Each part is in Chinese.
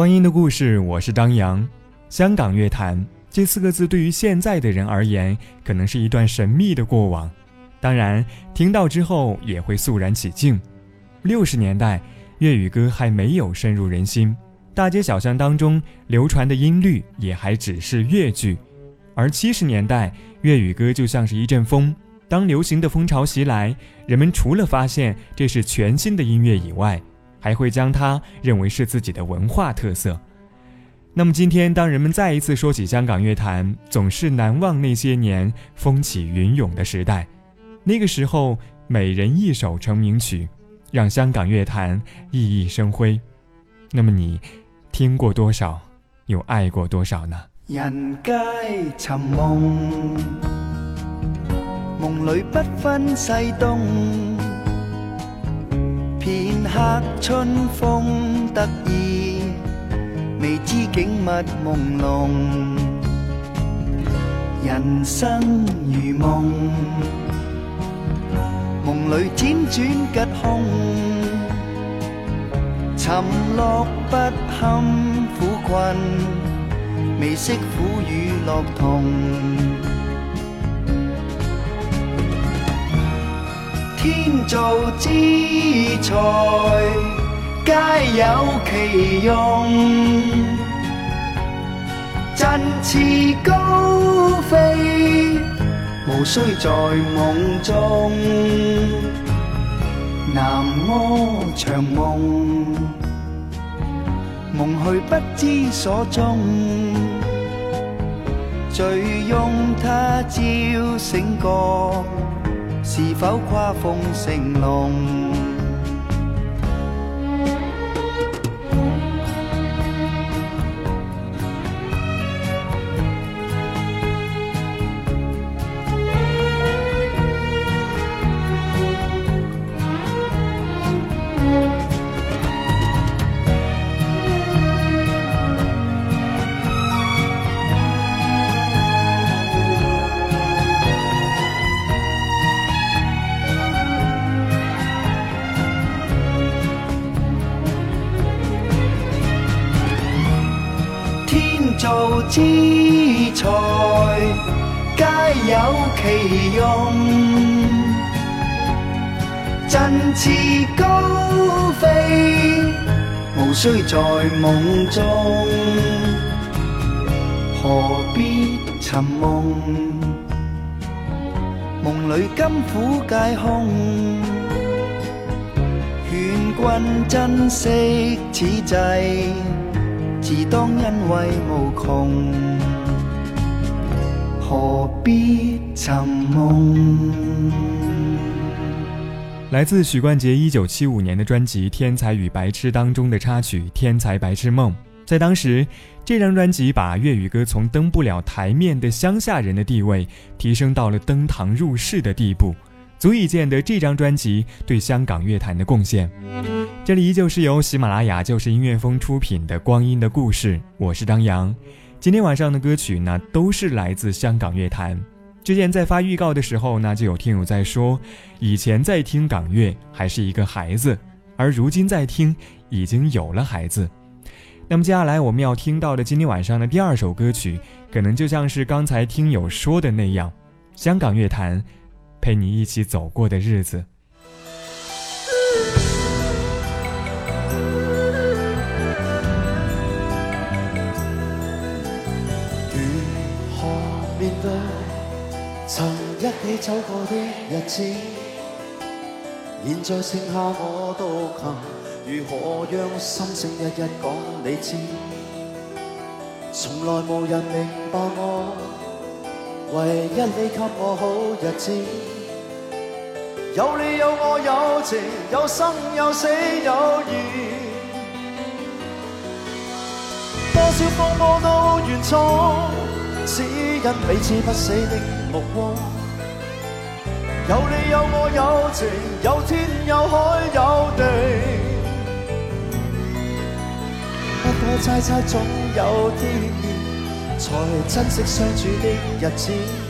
光阴的故事，我是张扬。香港乐坛这四个字对于现在的人而言，可能是一段神秘的过往，当然听到之后也会肃然起敬。六十年代粤语歌还没有深入人心，大街小巷当中流传的音律也还只是粤剧。而七十年代粤语歌就像是一阵风，当流行的风潮袭来，人们除了发现这是全新的音乐以外。还会将它认为是自己的文化特色。那么今天，当人们再一次说起香港乐坛，总是难忘那些年风起云涌的时代。那个时候，每人一首成名曲，让香港乐坛熠熠生辉。那么你听过多少？又爱过多少呢？人皆不分西片刻春风得意，未知景物朦胧。人生如梦，梦里辗转吉凶，沉落不堪苦困，未识苦与乐同。天造之材，皆有其用。振翅高飞，无需在梦中。南柯长梦，梦去不知所踪。醉拥他，朝醒觉。是否跨风成龙？造之才，皆有其用，振翅高飞，毋须在梦中。何必寻梦？梦里甘苦皆空。劝君珍惜此际。当何必梦？来自许冠杰一九七五年的专辑《天才与白痴》当中的插曲《天才白痴梦》。在当时，这张专辑把粤语歌从登不了台面的乡下人的地位，提升到了登堂入室的地步。足以见得这张专辑对香港乐坛的贡献。这里依旧是由喜马拉雅就是音乐风出品的《光阴的故事》，我是张扬。今天晚上的歌曲呢，都是来自香港乐坛。之前在发预告的时候呢，就有听友在说，以前在听港乐还是一个孩子，而如今在听已经有了孩子。那么接下来我们要听到的今天晚上的第二首歌曲，可能就像是刚才听友说的那样，香港乐坛。陪你一起走过的日子。如何面对曾一起走过的日子？现在剩下我独行，如何让心声一一讲你知？从来无人明白我，唯一你给我好日子。有你有我有情，有生有死有义。多少风波都愿闯，只因彼此不死的目光。有你有我有情，有天有海有地。不可猜猜，总有天意，才珍惜相处的日子。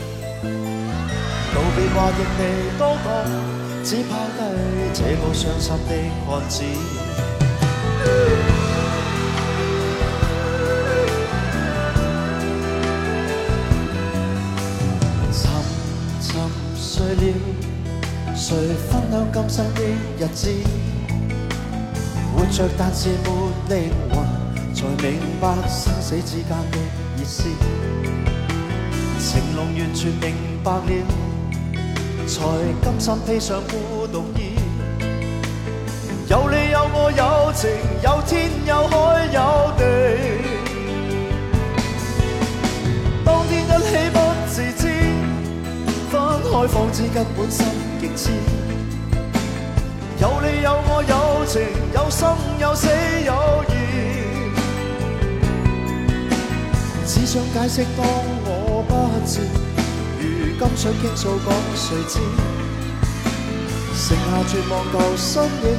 道别话亦未多讲，只抛低这个伤心的汉子。沉沉睡了，谁分享今生的日子？活着但是没灵魂，才明白生死之间的意思。情浓完全明白了。才甘心披上孤独衣，有你有我有情，有天有海有地。当天一起不自知，分开方知根本心极痴。有你有我有情，有生有死有义。只想解释，当我不智。今想倾诉讲谁知，剩下绝望旧身影，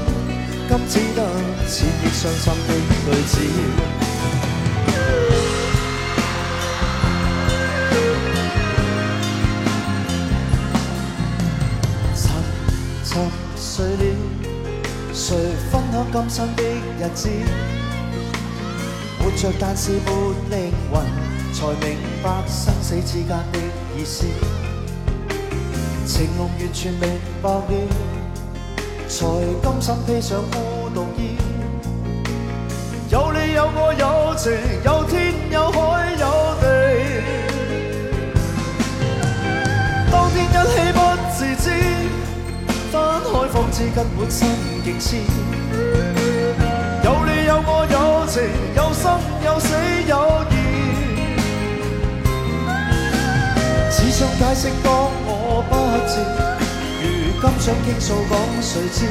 今只得浅忆伤心的句子。沉沉睡了，谁分享今生的日子？活着但是没灵魂，才明白生死之间的意思。情浓完全明白了，才甘心披上孤独衣。有你有我有情，有天有海有地。当天一起不自知，分开方知根本心极痴。有你有我有情，有生有死有义。只想解释当我。我不知，如今想倾诉讲谁知？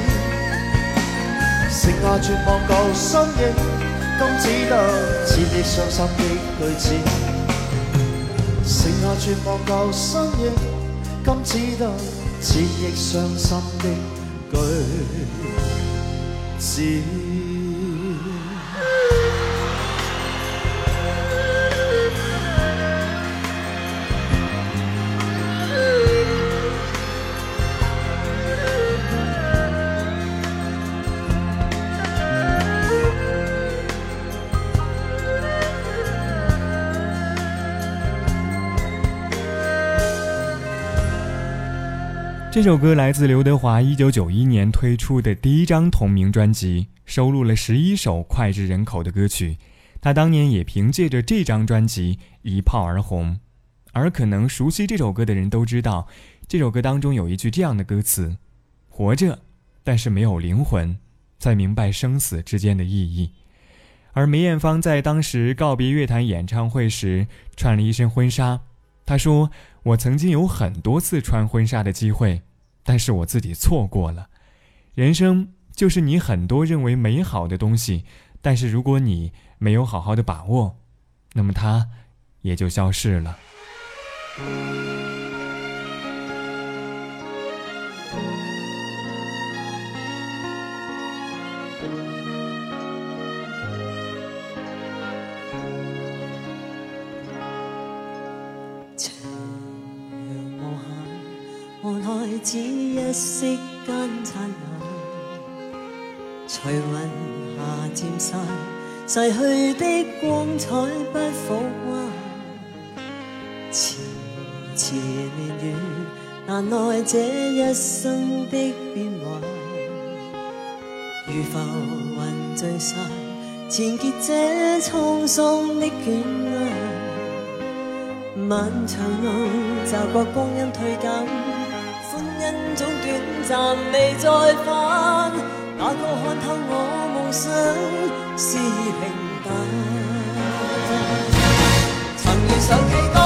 剩下绝望旧身影，今只得千亿伤心的句子。剩下绝望旧身影，今只得千亿伤心的句子。这首歌来自刘德华1991年推出的第一张同名专辑，收录了11首脍炙人口的歌曲。他当年也凭借着这张专辑一炮而红。而可能熟悉这首歌的人都知道，这首歌当中有一句这样的歌词：“活着，但是没有灵魂，在明白生死之间的意义。”而梅艳芳在当时告别乐坛演唱会时穿了一身婚纱，她说。我曾经有很多次穿婚纱的机会，但是我自己错过了。人生就是你很多认为美好的东西，但是如果你没有好好的把握，那么它也就消失了。只一息间灿烂，随云霞渐散，逝去的光彩不复还。前前年月，难耐这一生的变幻。如浮云聚散，缠结这沧桑的卷。漫长路，习惯光阴褪减。种短暂未再返，哪个看透我梦想是平淡？曾遇上几多？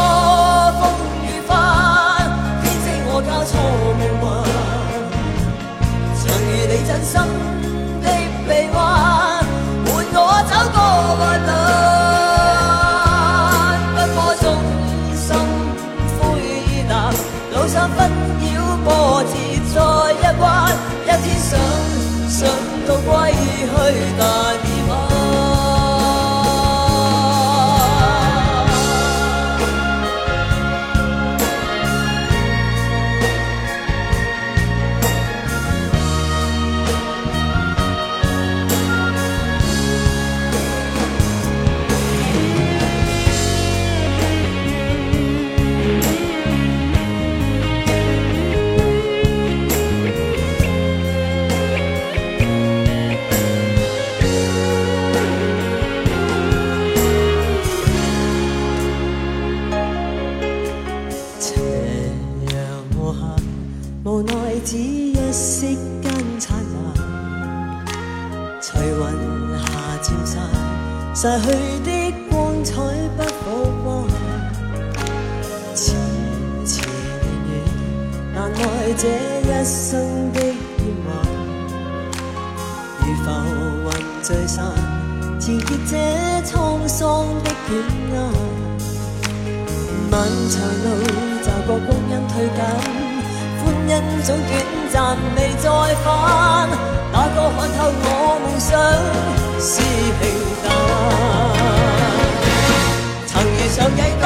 浮云聚散，缠结这沧桑的卷啊。漫长路，骤觉光阴退减，欢欣总短暂，未再返。哪个看透我梦想是平淡？曾遇上几多？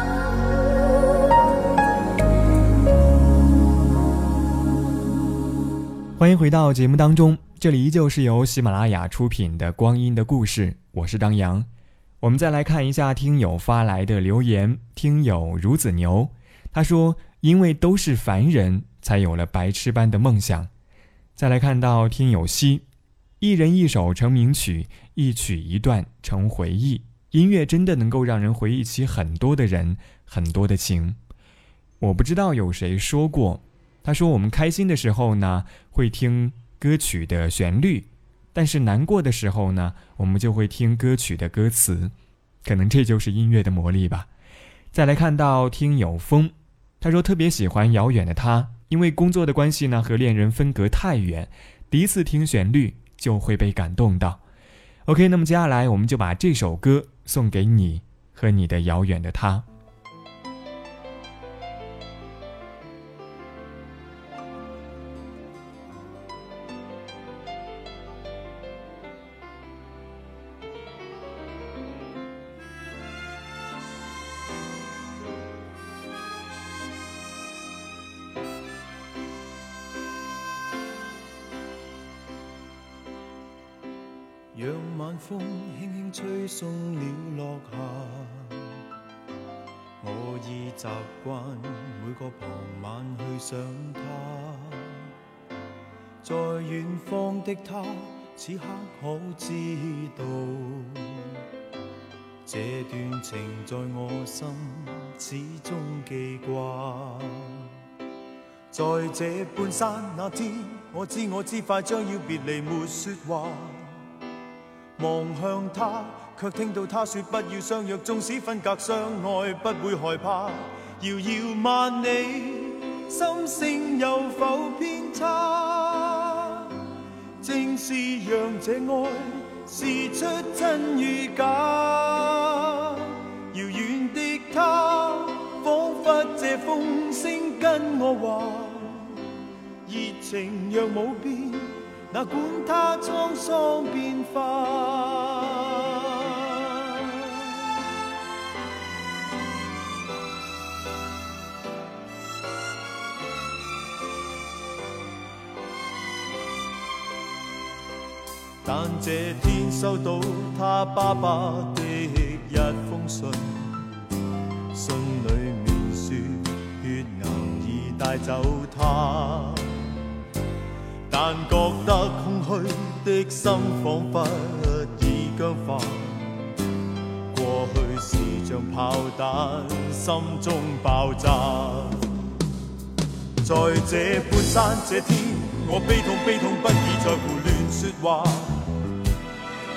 欢迎回到节目当中，这里依旧是由喜马拉雅出品的《光阴的故事》，我是张扬。我们再来看一下听友发来的留言，听友孺子牛，他说：“因为都是凡人，才有了白痴般的梦想。”再来看到听友希，一人一首成名曲，一曲一段成回忆。音乐真的能够让人回忆起很多的人，很多的情。我不知道有谁说过。他说：“我们开心的时候呢，会听歌曲的旋律；但是难过的时候呢，我们就会听歌曲的歌词。可能这就是音乐的魔力吧。”再来看到听有风，他说特别喜欢《遥远的他》，因为工作的关系呢，和恋人分隔太远，第一次听旋律就会被感动到。OK，那么接下来我们就把这首歌送给你和你的遥远的他。此刻可知道，这段情在我心始终记挂。在这半山那天，我知我知快将要别离，没说话。望向他，却听到他说不要相约，纵使分隔相爱，不会害怕。遥遥万里，心声有否偏差？正是让这爱试出真与假，遥远的他，仿佛借风声跟我话，热情若无变，哪管他沧桑变化。这天收到他爸爸的一封信，信里面说，血癌已带走他，但觉得空虚的心仿佛已僵化，过去是像炮弹，心中爆炸。在这半山这天，我悲痛悲痛不已，在胡乱说话。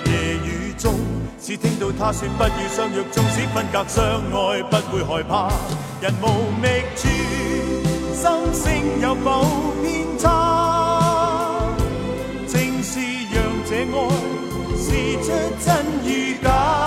夜雨中，只听到他说不要相约，纵使分隔相爱，不会害怕。人无觅处，心声有否偏差？正是让这爱试出真与假。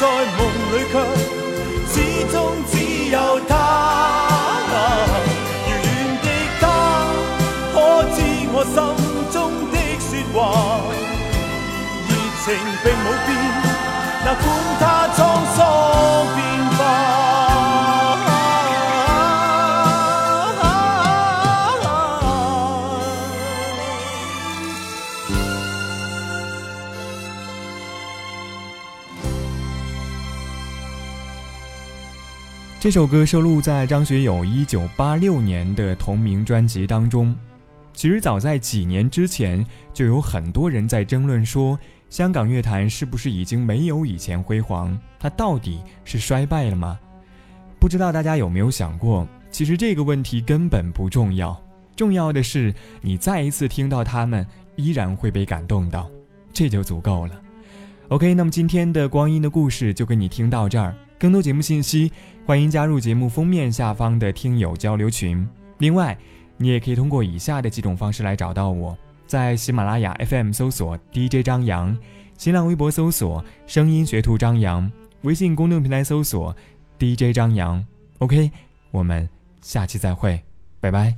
在梦里却始终只有他，遥远的他，可知我心中的说话？热情并冇变，那管他。这首歌收录在张学友1986年的同名专辑当中。其实早在几年之前，就有很多人在争论说，香港乐坛是不是已经没有以前辉煌？它到底是衰败了吗？不知道大家有没有想过，其实这个问题根本不重要。重要的是，你再一次听到他们，依然会被感动到，这就足够了。OK，那么今天的光阴的故事就跟你听到这儿。更多节目信息，欢迎加入节目封面下方的听友交流群。另外，你也可以通过以下的几种方式来找到我：在喜马拉雅 FM 搜索 DJ 张扬，新浪微博搜索声音学徒张扬，微信公众平台搜索 DJ 张扬。OK，我们下期再会，拜拜。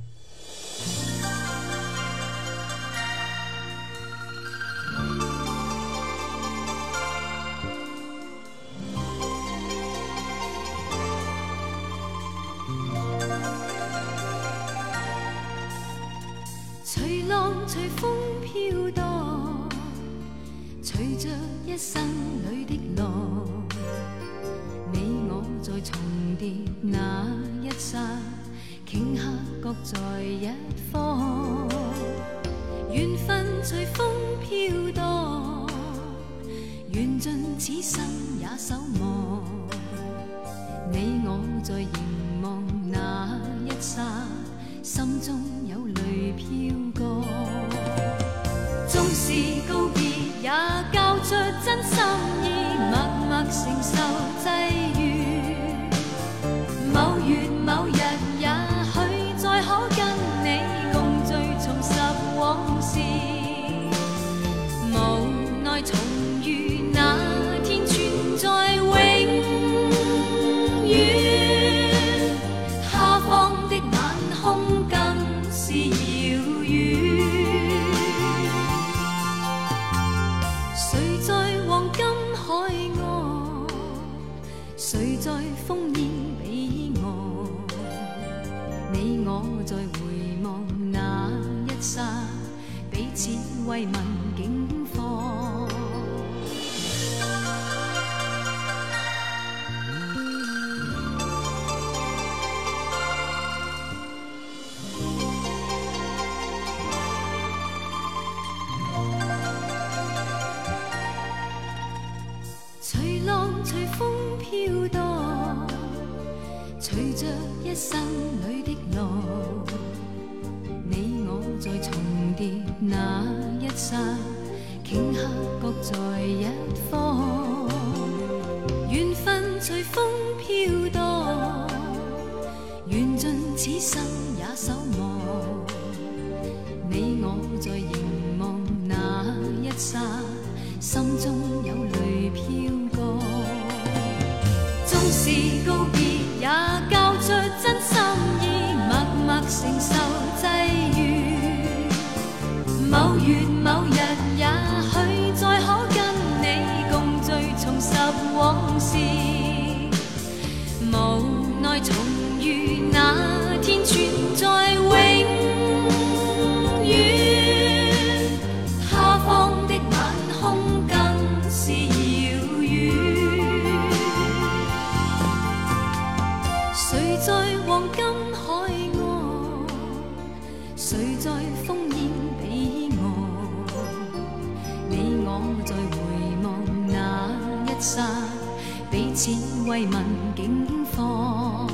彼此慰问，境况。